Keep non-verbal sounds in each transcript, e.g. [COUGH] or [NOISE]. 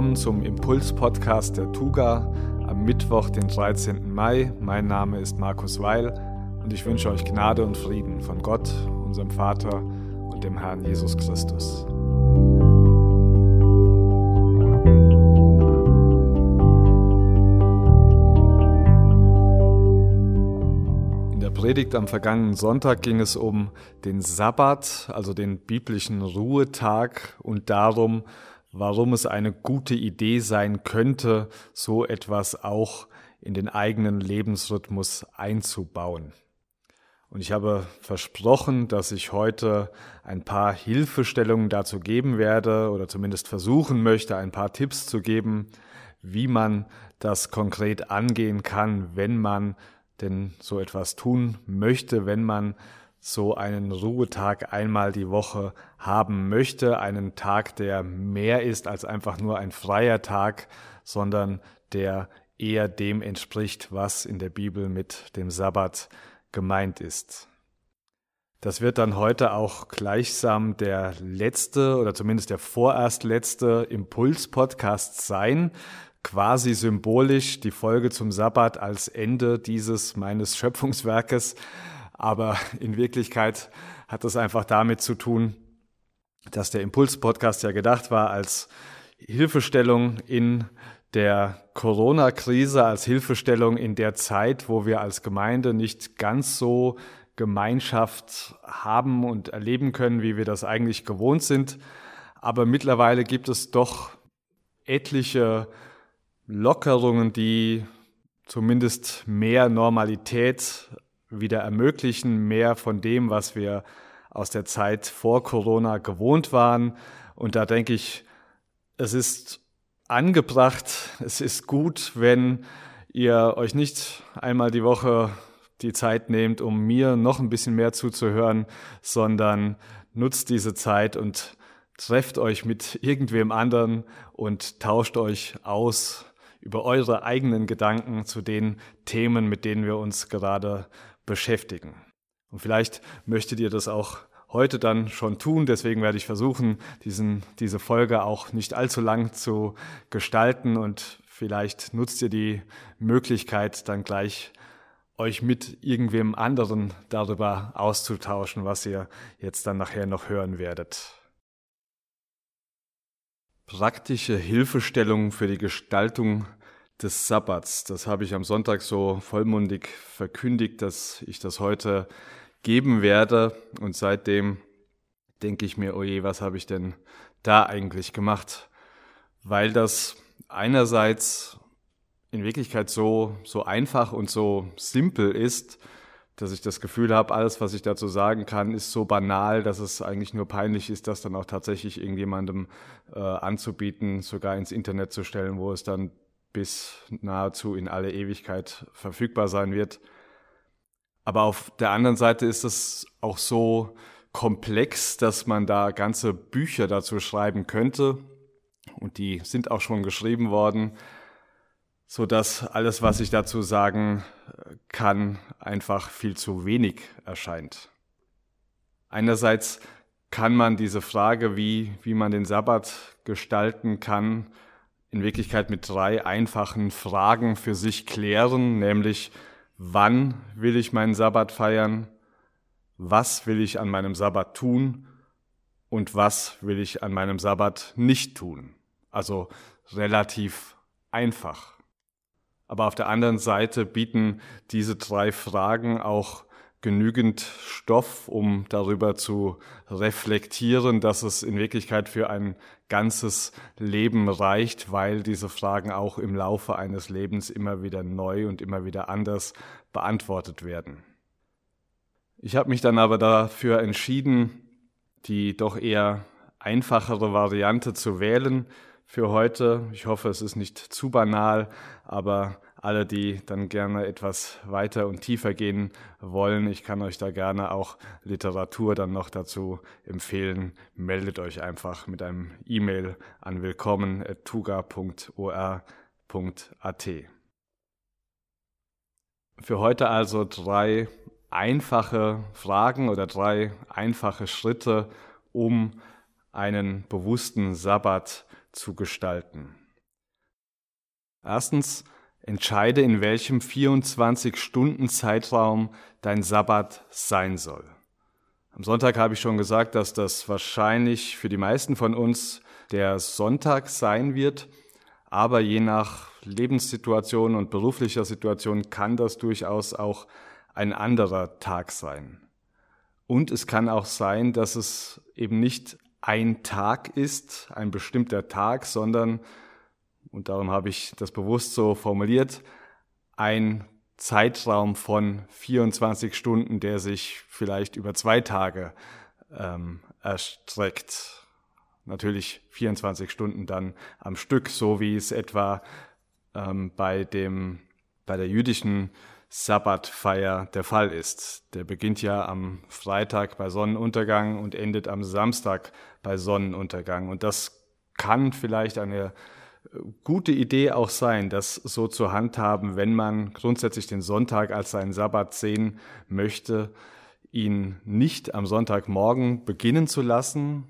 willkommen zum Impuls-Podcast der Tuga am Mittwoch, den 13. Mai. Mein Name ist Markus Weil und ich wünsche euch Gnade und Frieden von Gott, unserem Vater und dem Herrn Jesus Christus. In der Predigt am vergangenen Sonntag ging es um den Sabbat, also den biblischen Ruhetag und darum, warum es eine gute Idee sein könnte, so etwas auch in den eigenen Lebensrhythmus einzubauen. Und ich habe versprochen, dass ich heute ein paar Hilfestellungen dazu geben werde oder zumindest versuchen möchte, ein paar Tipps zu geben, wie man das konkret angehen kann, wenn man denn so etwas tun möchte, wenn man so einen Ruhetag einmal die Woche haben möchte, einen Tag, der mehr ist als einfach nur ein freier Tag, sondern der eher dem entspricht, was in der Bibel mit dem Sabbat gemeint ist. Das wird dann heute auch gleichsam der letzte oder zumindest der vorerst letzte Impuls-Podcast sein, quasi symbolisch die Folge zum Sabbat als Ende dieses meines Schöpfungswerkes. Aber [LAUGHS] in Wirklichkeit hat das einfach damit zu tun, dass der Impuls-Podcast ja gedacht war als Hilfestellung in der Corona-Krise, als Hilfestellung in der Zeit, wo wir als Gemeinde nicht ganz so Gemeinschaft haben und erleben können, wie wir das eigentlich gewohnt sind. Aber mittlerweile gibt es doch etliche Lockerungen, die zumindest mehr Normalität wieder ermöglichen, mehr von dem, was wir aus der Zeit vor Corona gewohnt waren. Und da denke ich, es ist angebracht, es ist gut, wenn ihr euch nicht einmal die Woche die Zeit nehmt, um mir noch ein bisschen mehr zuzuhören, sondern nutzt diese Zeit und trefft euch mit irgendwem anderen und tauscht euch aus über eure eigenen Gedanken zu den Themen, mit denen wir uns gerade beschäftigen. Und vielleicht möchtet ihr das auch heute dann schon tun. Deswegen werde ich versuchen, diesen, diese Folge auch nicht allzu lang zu gestalten und vielleicht nutzt ihr die Möglichkeit dann gleich euch mit irgendwem anderen darüber auszutauschen, was ihr jetzt dann nachher noch hören werdet. Praktische Hilfestellung für die Gestaltung des Sabbats. Das habe ich am Sonntag so vollmundig verkündigt, dass ich das heute geben werde. Und seitdem denke ich mir, oje, was habe ich denn da eigentlich gemacht? Weil das einerseits in Wirklichkeit so, so einfach und so simpel ist, dass ich das Gefühl habe, alles, was ich dazu sagen kann, ist so banal, dass es eigentlich nur peinlich ist, das dann auch tatsächlich irgendjemandem äh, anzubieten, sogar ins Internet zu stellen, wo es dann bis nahezu in alle Ewigkeit verfügbar sein wird. Aber auf der anderen Seite ist es auch so komplex, dass man da ganze Bücher dazu schreiben könnte. Und die sind auch schon geschrieben worden, so dass alles, was ich dazu sagen kann, einfach viel zu wenig erscheint. Einerseits kann man diese Frage, wie, wie man den Sabbat gestalten kann, in Wirklichkeit mit drei einfachen Fragen für sich klären, nämlich wann will ich meinen Sabbat feiern, was will ich an meinem Sabbat tun und was will ich an meinem Sabbat nicht tun. Also relativ einfach. Aber auf der anderen Seite bieten diese drei Fragen auch genügend Stoff, um darüber zu reflektieren, dass es in Wirklichkeit für ein ganzes Leben reicht, weil diese Fragen auch im Laufe eines Lebens immer wieder neu und immer wieder anders beantwortet werden. Ich habe mich dann aber dafür entschieden, die doch eher einfachere Variante zu wählen für heute. Ich hoffe, es ist nicht zu banal, aber alle, die dann gerne etwas weiter und tiefer gehen wollen, ich kann euch da gerne auch Literatur dann noch dazu empfehlen. Meldet euch einfach mit einem E-Mail an willkommen.tuga.or.at. Für heute also drei einfache Fragen oder drei einfache Schritte, um einen bewussten Sabbat zu gestalten. Erstens, entscheide, in welchem 24-Stunden-Zeitraum dein Sabbat sein soll. Am Sonntag habe ich schon gesagt, dass das wahrscheinlich für die meisten von uns der Sonntag sein wird, aber je nach Lebenssituation und beruflicher Situation kann das durchaus auch ein anderer Tag sein. Und es kann auch sein, dass es eben nicht ein Tag ist, ein bestimmter Tag, sondern, und darum habe ich das bewusst so formuliert, ein Zeitraum von 24 Stunden, der sich vielleicht über zwei Tage ähm, erstreckt. Natürlich 24 Stunden dann am Stück, so wie es etwa ähm, bei, dem, bei der jüdischen Sabbatfeier der Fall ist. Der beginnt ja am Freitag bei Sonnenuntergang und endet am Samstag bei Sonnenuntergang. Und das kann vielleicht eine gute Idee auch sein, das so zu handhaben, wenn man grundsätzlich den Sonntag als seinen Sabbat sehen möchte, ihn nicht am Sonntagmorgen beginnen zu lassen,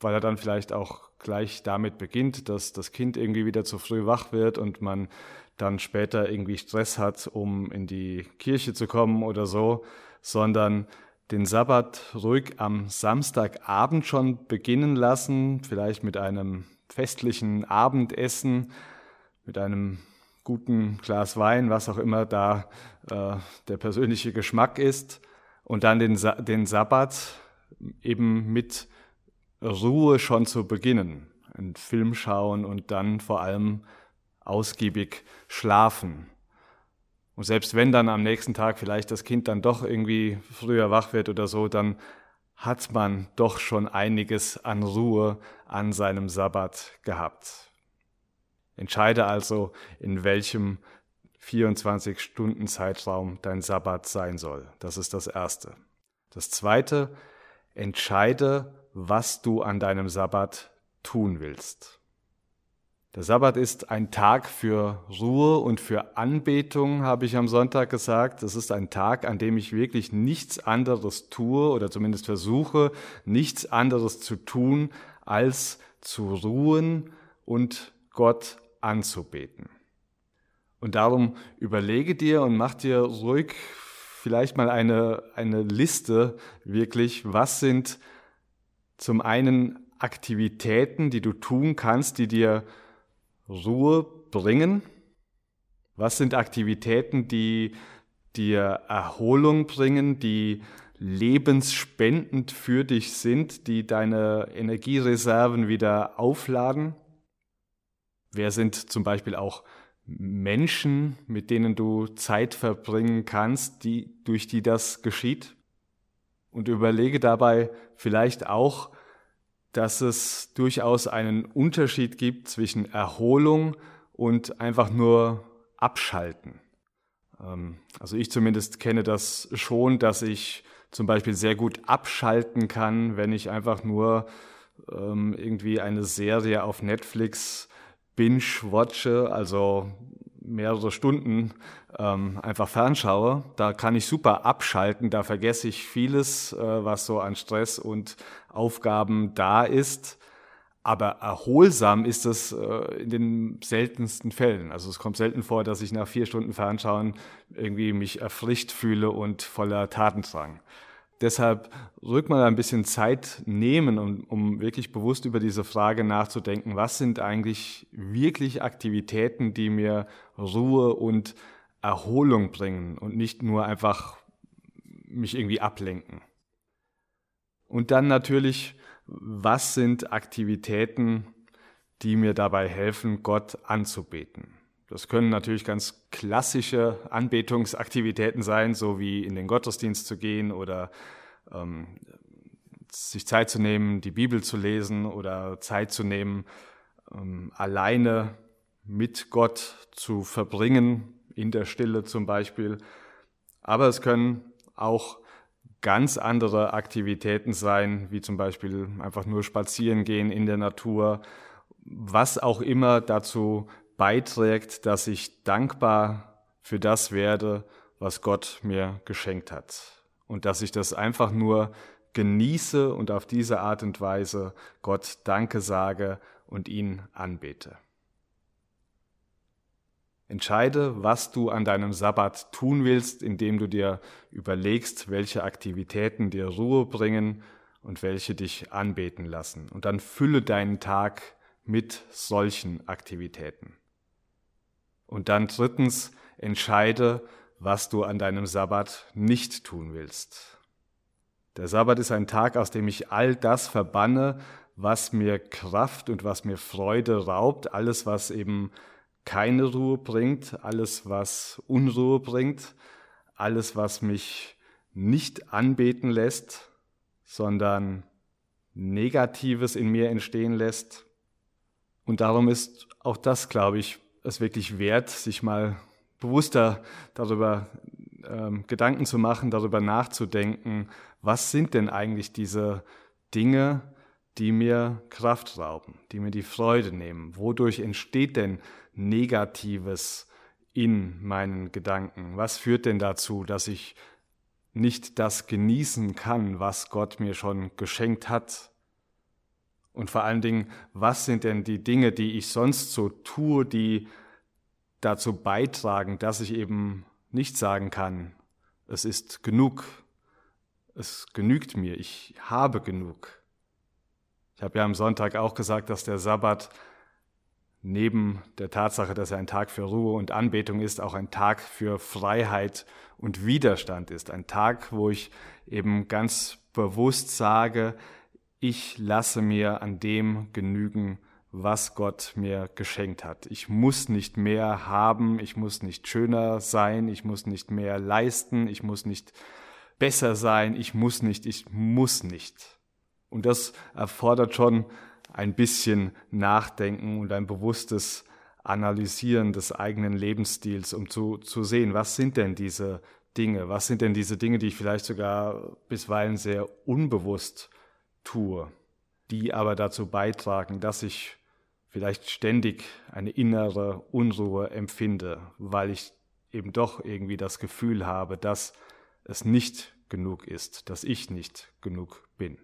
weil er dann vielleicht auch gleich damit beginnt, dass das Kind irgendwie wieder zu früh wach wird und man dann später irgendwie Stress hat, um in die Kirche zu kommen oder so, sondern den Sabbat ruhig am Samstagabend schon beginnen lassen, vielleicht mit einem festlichen Abendessen, mit einem guten Glas Wein, was auch immer da äh, der persönliche Geschmack ist, und dann den, Sa den Sabbat eben mit Ruhe schon zu beginnen, einen Film schauen und dann vor allem ausgiebig schlafen. Und selbst wenn dann am nächsten Tag vielleicht das Kind dann doch irgendwie früher wach wird oder so, dann hat man doch schon einiges an Ruhe an seinem Sabbat gehabt. Entscheide also, in welchem 24-Stunden-Zeitraum dein Sabbat sein soll. Das ist das Erste. Das Zweite, entscheide, was du an deinem Sabbat tun willst. Der Sabbat ist ein Tag für Ruhe und für Anbetung, habe ich am Sonntag gesagt. Das ist ein Tag, an dem ich wirklich nichts anderes tue oder zumindest versuche, nichts anderes zu tun, als zu ruhen und Gott anzubeten. Und darum überlege dir und mach dir ruhig vielleicht mal eine, eine Liste wirklich, was sind zum einen Aktivitäten, die du tun kannst, die dir Ruhe bringen? Was sind Aktivitäten, die dir Erholung bringen, die lebensspendend für dich sind, die deine Energiereserven wieder aufladen? Wer sind zum Beispiel auch Menschen, mit denen du Zeit verbringen kannst, die, durch die das geschieht? Und überlege dabei vielleicht auch, dass es durchaus einen Unterschied gibt zwischen Erholung und einfach nur Abschalten. Ähm, also ich zumindest kenne das schon, dass ich zum Beispiel sehr gut abschalten kann, wenn ich einfach nur ähm, irgendwie eine Serie auf Netflix binge-watche, also mehrere Stunden ähm, einfach fernschaue, da kann ich super abschalten, da vergesse ich vieles, äh, was so an Stress und Aufgaben da ist. Aber erholsam ist es äh, in den seltensten Fällen. Also es kommt selten vor, dass ich nach vier Stunden Fernschauen irgendwie mich erfrischt fühle und voller Tatendrang. Deshalb rück mal ein bisschen Zeit nehmen, um, um wirklich bewusst über diese Frage nachzudenken, was sind eigentlich wirklich Aktivitäten, die mir Ruhe und Erholung bringen und nicht nur einfach mich irgendwie ablenken. Und dann natürlich, was sind Aktivitäten, die mir dabei helfen, Gott anzubeten? Das können natürlich ganz klassische Anbetungsaktivitäten sein, so wie in den Gottesdienst zu gehen oder ähm, sich Zeit zu nehmen, die Bibel zu lesen oder Zeit zu nehmen, ähm, alleine mit Gott zu verbringen, in der Stille zum Beispiel. Aber es können auch ganz andere Aktivitäten sein, wie zum Beispiel einfach nur spazieren gehen in der Natur, was auch immer dazu beiträgt, dass ich dankbar für das werde, was Gott mir geschenkt hat. Und dass ich das einfach nur genieße und auf diese Art und Weise Gott Danke sage und ihn anbete. Entscheide, was du an deinem Sabbat tun willst, indem du dir überlegst, welche Aktivitäten dir Ruhe bringen und welche dich anbeten lassen. Und dann fülle deinen Tag mit solchen Aktivitäten. Und dann drittens, entscheide, was du an deinem Sabbat nicht tun willst. Der Sabbat ist ein Tag, aus dem ich all das verbanne, was mir Kraft und was mir Freude raubt, alles, was eben keine Ruhe bringt, alles, was Unruhe bringt, alles, was mich nicht anbeten lässt, sondern Negatives in mir entstehen lässt. Und darum ist auch das, glaube ich, es wirklich wert, sich mal bewusster darüber ähm, Gedanken zu machen, darüber nachzudenken, was sind denn eigentlich diese Dinge, die mir Kraft rauben, die mir die Freude nehmen? Wodurch entsteht denn Negatives in meinen Gedanken? Was führt denn dazu, dass ich nicht das genießen kann, was Gott mir schon geschenkt hat? Und vor allen Dingen, was sind denn die Dinge, die ich sonst so tue, die dazu beitragen, dass ich eben nicht sagen kann, es ist genug, es genügt mir, ich habe genug. Ich habe ja am Sonntag auch gesagt, dass der Sabbat neben der Tatsache, dass er ein Tag für Ruhe und Anbetung ist, auch ein Tag für Freiheit und Widerstand ist. Ein Tag, wo ich eben ganz bewusst sage, ich lasse mir an dem genügen, was Gott mir geschenkt hat. Ich muss nicht mehr haben, ich muss nicht schöner sein, ich muss nicht mehr leisten, ich muss nicht besser sein, ich muss nicht, ich muss nicht. Und das erfordert schon ein bisschen Nachdenken und ein bewusstes Analysieren des eigenen Lebensstils, um zu, zu sehen, was sind denn diese Dinge, was sind denn diese Dinge, die ich vielleicht sogar bisweilen sehr unbewusst tue, die aber dazu beitragen, dass ich vielleicht ständig eine innere Unruhe empfinde, weil ich eben doch irgendwie das Gefühl habe, dass es nicht genug ist, dass ich nicht genug bin.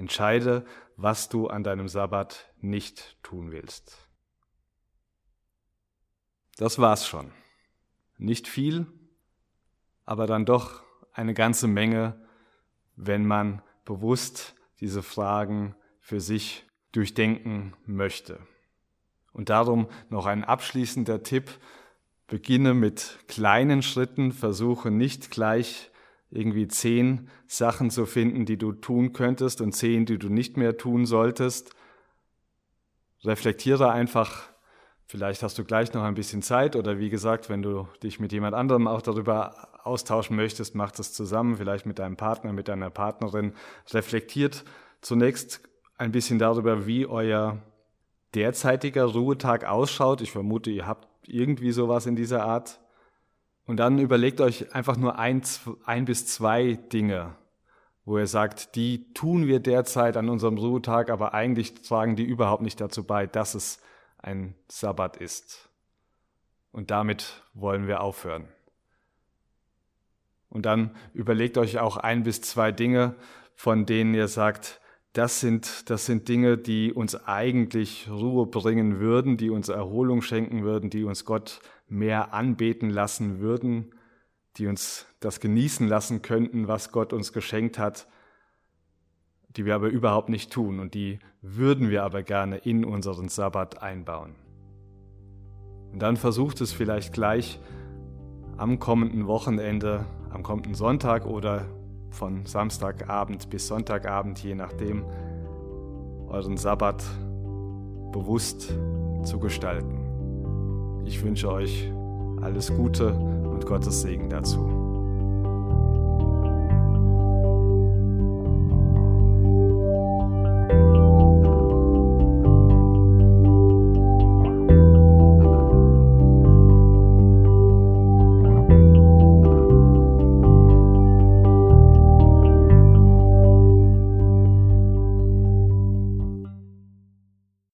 Entscheide, was du an deinem Sabbat nicht tun willst. Das war's schon. Nicht viel, aber dann doch eine ganze Menge, wenn man bewusst diese Fragen für sich durchdenken möchte. Und darum noch ein abschließender Tipp. Beginne mit kleinen Schritten, versuche nicht gleich irgendwie zehn Sachen zu finden, die du tun könntest und zehn, die du nicht mehr tun solltest. Reflektiere einfach, vielleicht hast du gleich noch ein bisschen Zeit oder wie gesagt, wenn du dich mit jemand anderem auch darüber austauschen möchtest, mach das zusammen, vielleicht mit deinem Partner, mit deiner Partnerin. Reflektiert zunächst ein bisschen darüber, wie euer derzeitiger Ruhetag ausschaut. Ich vermute, ihr habt irgendwie sowas in dieser Art. Und dann überlegt euch einfach nur ein, ein bis zwei Dinge, wo ihr sagt, die tun wir derzeit an unserem Ruhetag, aber eigentlich tragen die überhaupt nicht dazu bei, dass es ein Sabbat ist. Und damit wollen wir aufhören. Und dann überlegt euch auch ein bis zwei Dinge, von denen ihr sagt, das sind, das sind Dinge, die uns eigentlich Ruhe bringen würden, die uns Erholung schenken würden, die uns Gott mehr anbeten lassen würden, die uns das genießen lassen könnten, was Gott uns geschenkt hat, die wir aber überhaupt nicht tun und die würden wir aber gerne in unseren Sabbat einbauen. Und dann versucht es vielleicht gleich am kommenden Wochenende, am kommenden Sonntag oder von Samstagabend bis Sonntagabend, je nachdem, euren Sabbat bewusst zu gestalten. Ich wünsche euch alles Gute und Gottes Segen dazu.